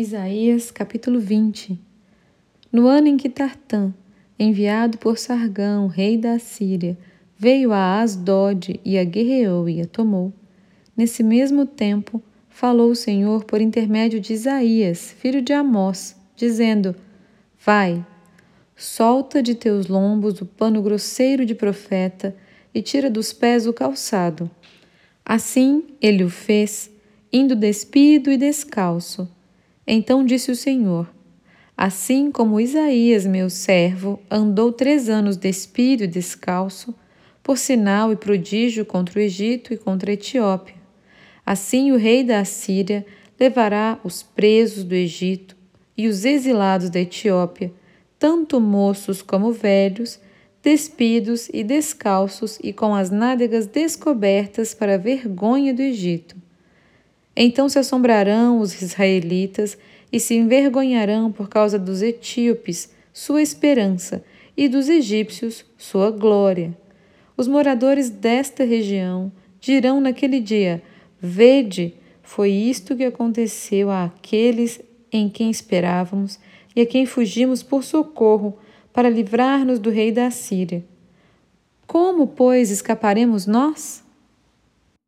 Isaías capítulo 20 No ano em que Tartã, enviado por Sargão, rei da Assíria, veio a Asdod e a guerreou e a tomou, nesse mesmo tempo falou o Senhor por intermédio de Isaías, filho de Amós, dizendo: Vai, solta de teus lombos o pano grosseiro de profeta e tira dos pés o calçado. Assim ele o fez, indo despido e descalço então disse o Senhor: Assim como Isaías, meu servo, andou três anos despido e descalço, por sinal e prodígio contra o Egito e contra a Etiópia, assim o rei da Assíria levará os presos do Egito e os exilados da Etiópia, tanto moços como velhos, despidos e descalços e com as nádegas descobertas para a vergonha do Egito então se assombrarão os israelitas e se envergonharão por causa dos etíopes, sua esperança, e dos egípcios, sua glória. Os moradores desta região dirão naquele dia: Vede, foi isto que aconteceu àqueles em quem esperávamos e a quem fugimos por socorro para livrar-nos do rei da Síria. Como, pois, escaparemos nós?